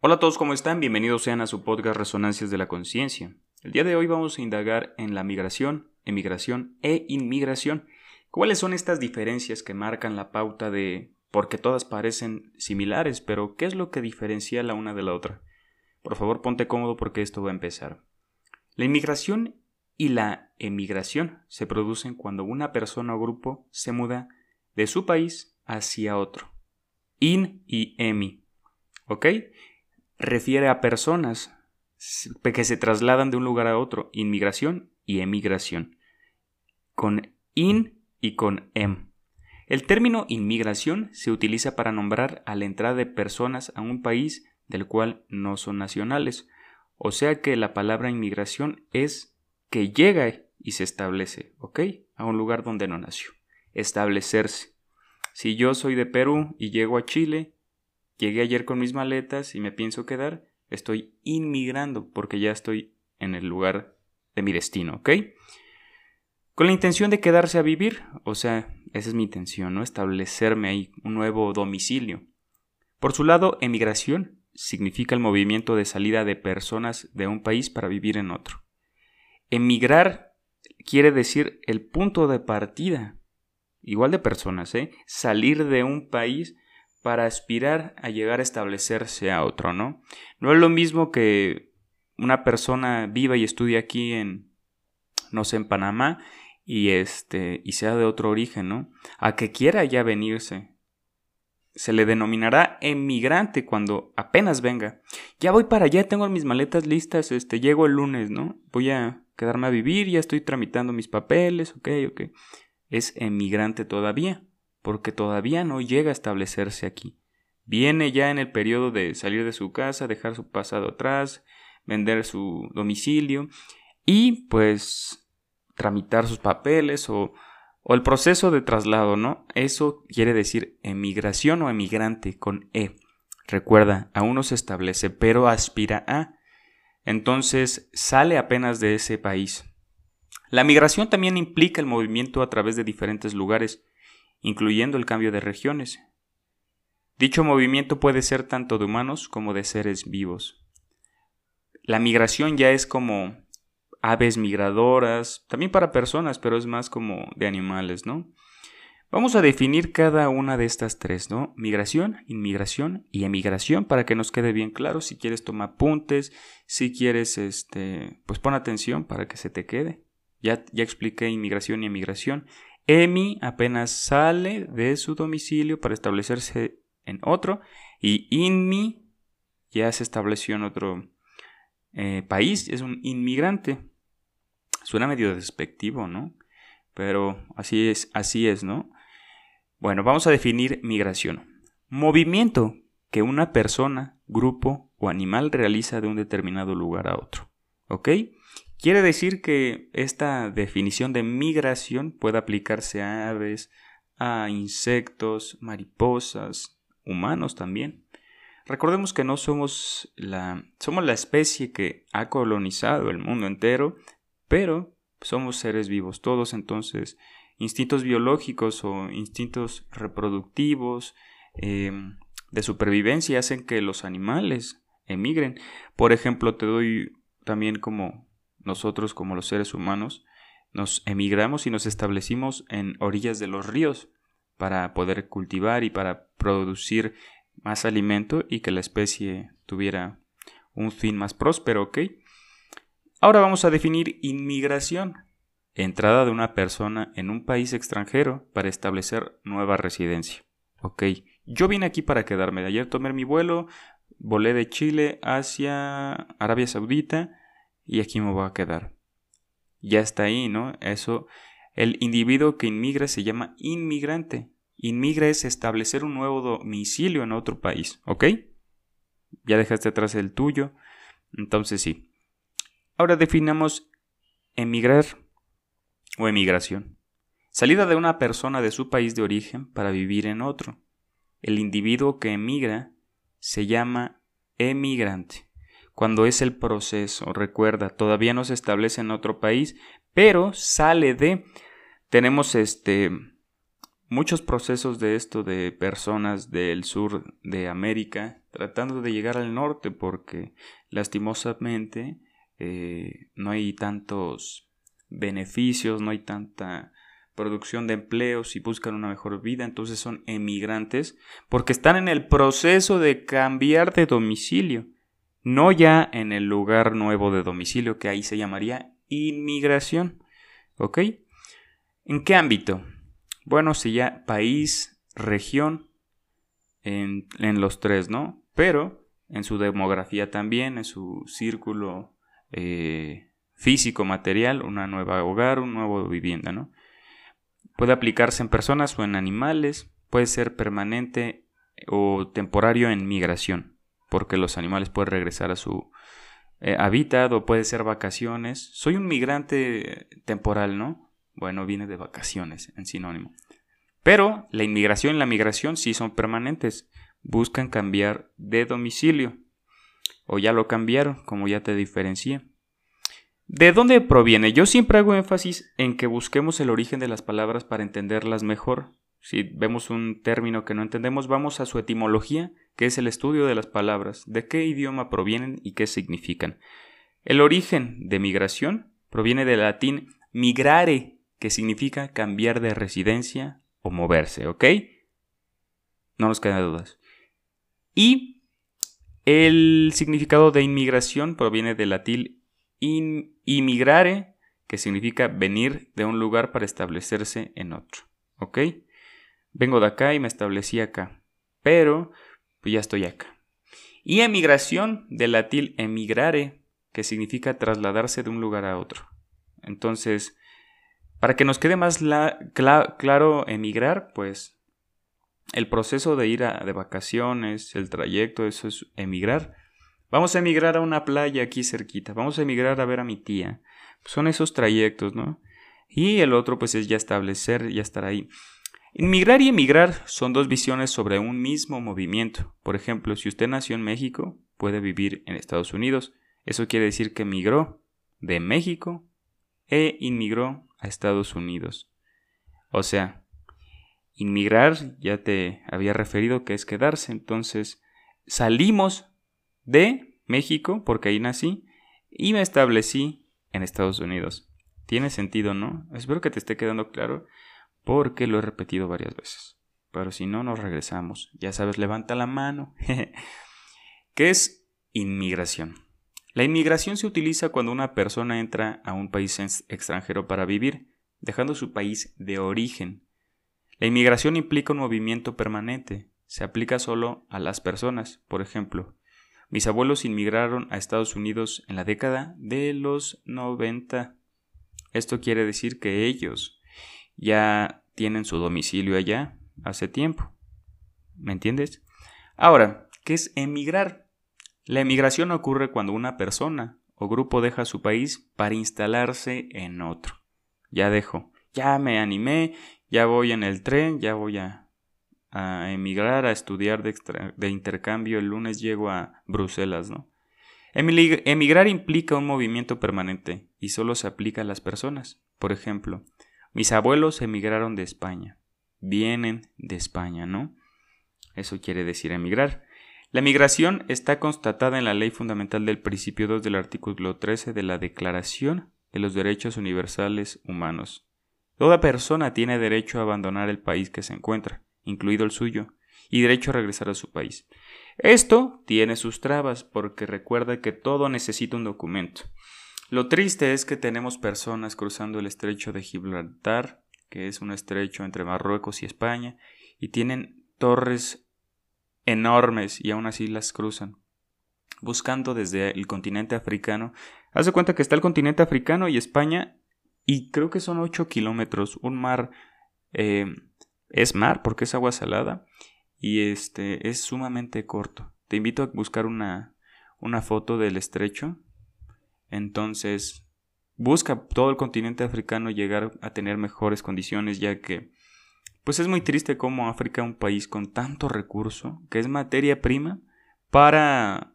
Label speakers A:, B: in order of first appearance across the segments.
A: Hola a todos, ¿cómo están? Bienvenidos sean a su podcast Resonancias de la Conciencia. El día de hoy vamos a indagar en la migración, emigración e inmigración. ¿Cuáles son estas diferencias que marcan la pauta de porque todas parecen similares, pero qué es lo que diferencia la una de la otra? Por favor, ponte cómodo porque esto va a empezar. La inmigración y la emigración se producen cuando una persona o grupo se muda de su país hacia otro. In y emi. ¿Ok? Refiere a personas que se trasladan de un lugar a otro, inmigración y emigración, con in y con em. El término inmigración se utiliza para nombrar a la entrada de personas a un país del cual no son nacionales, o sea que la palabra inmigración es que llega y se establece, ¿ok? A un lugar donde no nació. Establecerse. Si yo soy de Perú y llego a Chile, Llegué ayer con mis maletas y me pienso quedar. Estoy inmigrando porque ya estoy en el lugar de mi destino, ¿ok? Con la intención de quedarse a vivir, o sea, esa es mi intención, ¿no? Establecerme ahí un nuevo domicilio. Por su lado, emigración significa el movimiento de salida de personas de un país para vivir en otro. Emigrar quiere decir el punto de partida, igual de personas, ¿eh? Salir de un país para aspirar a llegar a establecerse a otro, ¿no? No es lo mismo que una persona viva y estudie aquí en, no sé, en Panamá y este, y sea de otro origen, ¿no? A que quiera ya venirse. Se le denominará emigrante cuando apenas venga. Ya voy para allá, tengo mis maletas listas, este, llego el lunes, ¿no? Voy a quedarme a vivir, ya estoy tramitando mis papeles, ok, ok. Es emigrante todavía porque todavía no llega a establecerse aquí. Viene ya en el periodo de salir de su casa, dejar su pasado atrás, vender su domicilio y pues tramitar sus papeles o, o el proceso de traslado, ¿no? Eso quiere decir emigración o emigrante con E. Recuerda, aún no se establece, pero aspira a. Entonces sale apenas de ese país. La migración también implica el movimiento a través de diferentes lugares incluyendo el cambio de regiones. Dicho movimiento puede ser tanto de humanos como de seres vivos. La migración ya es como aves migradoras, también para personas, pero es más como de animales, ¿no? Vamos a definir cada una de estas tres, ¿no? Migración, inmigración y emigración para que nos quede bien claro. Si quieres toma apuntes, si quieres, este, pues pon atención para que se te quede. Ya, ya expliqué inmigración y emigración. Emi apenas sale de su domicilio para establecerse en otro y Inmi ya se estableció en otro eh, país, es un inmigrante. Suena medio despectivo, ¿no? Pero así es, así es, ¿no? Bueno, vamos a definir migración. Movimiento que una persona, grupo o animal realiza de un determinado lugar a otro. ¿Ok? Quiere decir que esta definición de migración puede aplicarse a aves, a insectos, mariposas, humanos también. Recordemos que no somos la somos la especie que ha colonizado el mundo entero, pero somos seres vivos todos, entonces instintos biológicos o instintos reproductivos em, de supervivencia hacen que los animales emigren. Por ejemplo, te doy también como nosotros como los seres humanos nos emigramos y nos establecimos en orillas de los ríos para poder cultivar y para producir más alimento y que la especie tuviera un fin más próspero, ¿ok? Ahora vamos a definir inmigración, entrada de una persona en un país extranjero para establecer nueva residencia, ¿ok? Yo vine aquí para quedarme, de ayer tomé mi vuelo, volé de Chile hacia Arabia Saudita, y aquí me voy a quedar. Ya está ahí, ¿no? Eso, el individuo que inmigra se llama inmigrante. Inmigra es establecer un nuevo domicilio en otro país, ¿ok? Ya dejaste atrás el tuyo, entonces sí. Ahora definamos emigrar o emigración. Salida de una persona de su país de origen para vivir en otro. El individuo que emigra se llama emigrante cuando es el proceso. Recuerda, todavía no se establece en otro país, pero sale de... Tenemos este muchos procesos de esto de personas del sur de América tratando de llegar al norte porque lastimosamente eh, no hay tantos beneficios, no hay tanta producción de empleos y buscan una mejor vida, entonces son emigrantes porque están en el proceso de cambiar de domicilio, no ya en el lugar nuevo de domicilio que ahí se llamaría inmigración. ¿Ok? ¿En qué ámbito? Bueno, si ya país, región, en, los tres, ¿no? Pero en su demografía también, en su círculo eh, físico, material, una nueva hogar, una nueva vivienda, ¿no? Puede aplicarse en personas o en animales, puede ser permanente o temporario en migración, porque los animales pueden regresar a su eh, hábitat o puede ser vacaciones. Soy un migrante temporal, ¿no? Bueno, viene de vacaciones en sinónimo. Pero la inmigración y la migración sí son permanentes. Buscan cambiar de domicilio. O ya lo cambiaron, como ya te diferencié. ¿De dónde proviene? Yo siempre hago énfasis en que busquemos el origen de las palabras para entenderlas mejor. Si vemos un término que no entendemos, vamos a su etimología, que es el estudio de las palabras, de qué idioma provienen y qué significan. El origen de migración proviene del latín migrare, que significa cambiar de residencia o moverse, ¿ok? No nos quedan dudas. Y el significado de inmigración proviene del latín in, que significa venir de un lugar para establecerse en otro. ¿Ok? Vengo de acá y me establecí acá. Pero, pues ya estoy acá. Y emigración, del latín emigrare, que significa trasladarse de un lugar a otro. Entonces, para que nos quede más claro emigrar, pues el proceso de ir a, de vacaciones, el trayecto, eso es emigrar. Vamos a emigrar a una playa aquí cerquita. Vamos a emigrar a ver a mi tía. son esos trayectos, ¿no? Y el otro pues es ya establecer, ya estar ahí. Inmigrar y emigrar son dos visiones sobre un mismo movimiento. Por ejemplo, si usted nació en México, puede vivir en Estados Unidos. Eso quiere decir que emigró de México e inmigró a Estados Unidos. O sea, inmigrar ya te había referido que es quedarse. Entonces, salimos de México, porque ahí nací, y me establecí en Estados Unidos. Tiene sentido, ¿no? Espero que te esté quedando claro, porque lo he repetido varias veces. Pero si no, nos regresamos. Ya sabes, levanta la mano. ¿Qué es inmigración? La inmigración se utiliza cuando una persona entra a un país extranjero para vivir, dejando su país de origen. La inmigración implica un movimiento permanente. Se aplica solo a las personas. Por ejemplo, mis abuelos inmigraron a Estados Unidos en la década de los 90. Esto quiere decir que ellos ya tienen su domicilio allá hace tiempo. ¿Me entiendes? Ahora, ¿qué es emigrar? La emigración ocurre cuando una persona o grupo deja su país para instalarse en otro. Ya dejo, ya me animé, ya voy en el tren, ya voy a a emigrar, a estudiar de, intercambio, el lunes llego a Bruselas, ¿no? Emigrar implica un movimiento permanente y solo se aplica a las personas. Por ejemplo, mis abuelos emigraron de España. Vienen de España, ¿no? Eso quiere decir emigrar. La migración está constatada en la Ley Fundamental del Principio 2 del artículo 13 de la Declaración de los Derechos Universales Humanos. Toda persona tiene derecho a abandonar el país que se encuentra, incluido el suyo, y derecho a regresar a su país. Esto tiene sus trabas porque recuerda que todo necesita un documento. Lo triste es que tenemos personas cruzando el estrecho de Gibraltar, que es un estrecho entre Marruecos y España, y tienen torres enormes y aún así las cruzan, buscando desde el continente africano. Haz de cuenta que está el continente africano y España, y creo que son 8 kilómetros, un mar eh, es mar porque es agua salada y este es sumamente corto. Te invito a buscar una, una foto del estrecho. Entonces, busca todo el continente africano llegar a tener mejores condiciones ya que pues es muy triste como África, un país con tanto recurso, que es materia prima para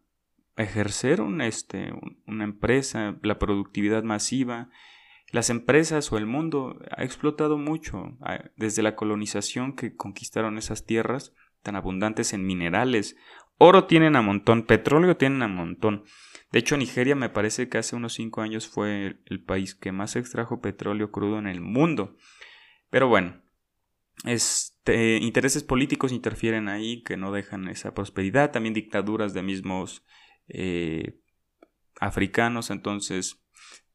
A: ejercer un, este, una empresa, la productividad masiva, las empresas o el mundo ha explotado mucho desde la colonización que conquistaron esas tierras tan abundantes en minerales. Oro tienen a montón, petróleo tienen a montón. De hecho, Nigeria me parece que hace unos 5 años fue el país que más extrajo petróleo crudo en el mundo. Pero bueno, este, intereses políticos interfieren ahí que no dejan esa prosperidad. También dictaduras de mismos eh, africanos. Entonces,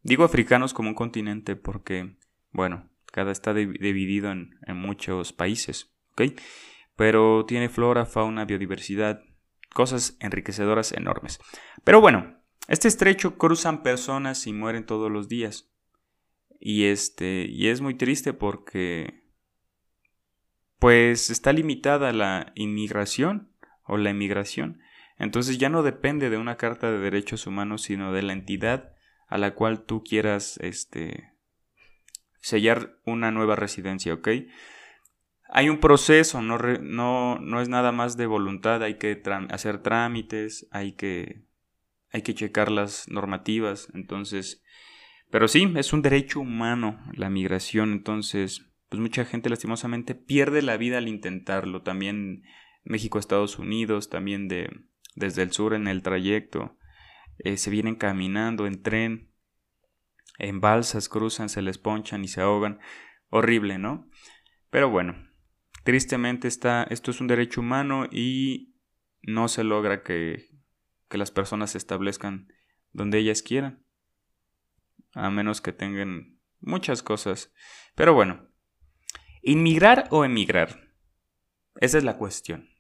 A: digo africanos como un continente porque, bueno, cada está dividido en, muchos países. Pero tiene flora, fauna, biodiversidad, cosas enriquecedoras enormes. Pero bueno, este estrecho cruzan personas y mueren todos los días. Y este, y es muy triste porque pues está limitada la inmigración o la emigración. Entonces ya no depende de una carta de derechos humanos, sino de la entidad a la cual tú quieras este sellar una nueva residencia, ¿ok? Hay un proceso, no, no, no es nada más de voluntad, hay que hacer trámites, hay que hay que checar las normativas, entonces, pero sí, es un derecho humano la migración, entonces, pues mucha gente lastimosamente pierde la vida al intentarlo, también México, Estados Unidos, también de, desde el sur en el trayecto, eh, se vienen caminando en tren, en balsas cruzan, se les ponchan y se ahogan, horrible, ¿no? Pero bueno, tristemente está, esto es un derecho humano y no se logra que, que las personas se establezcan donde ellas quieran. A menos que tengan muchas cosas. Pero bueno, ¿inmigrar o emigrar? Esa es la cuestión.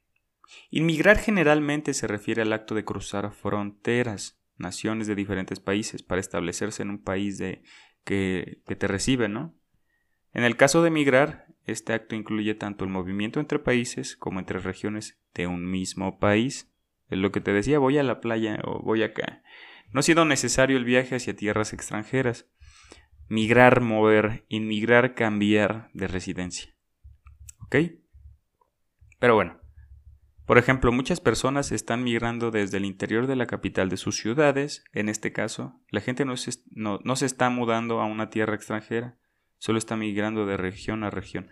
A: Inmigrar generalmente se refiere al acto de cruzar fronteras, naciones de diferentes países, para establecerse en un país de, que, que te recibe, ¿no? En el caso de emigrar, este acto incluye tanto el movimiento entre países como entre regiones de un mismo país. Lo que te decía, voy a la playa o voy acá. No ha sido necesario el viaje hacia tierras extranjeras. Migrar, mover, inmigrar, cambiar de residencia. ¿Ok? Pero bueno, por ejemplo, muchas personas están migrando desde el interior de la capital de sus ciudades. En este caso, la gente no se, no, no se está mudando a una tierra extranjera, solo está migrando de región a región.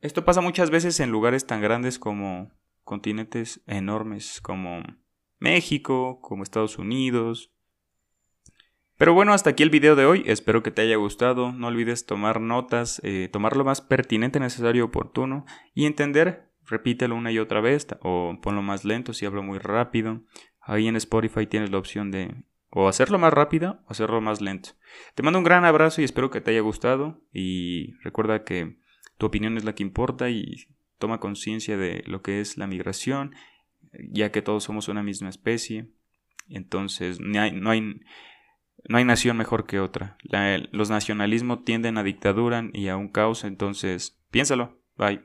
A: Esto pasa muchas veces en lugares tan grandes como continentes enormes como México, como Estados Unidos. Pero bueno, hasta aquí el video de hoy, espero que te haya gustado, no olvides tomar notas, eh, tomar lo más pertinente, necesario, oportuno y entender, repítelo una y otra vez o ponlo más lento si hablo muy rápido. Ahí en Spotify tienes la opción de o hacerlo más rápido o hacerlo más lento. Te mando un gran abrazo y espero que te haya gustado y recuerda que tu opinión es la que importa y toma conciencia de lo que es la migración, ya que todos somos una misma especie. Entonces, no hay, no hay, no hay nación mejor que otra. los nacionalismos tienden a dictadura y a un caos, entonces, piénsalo. Bye.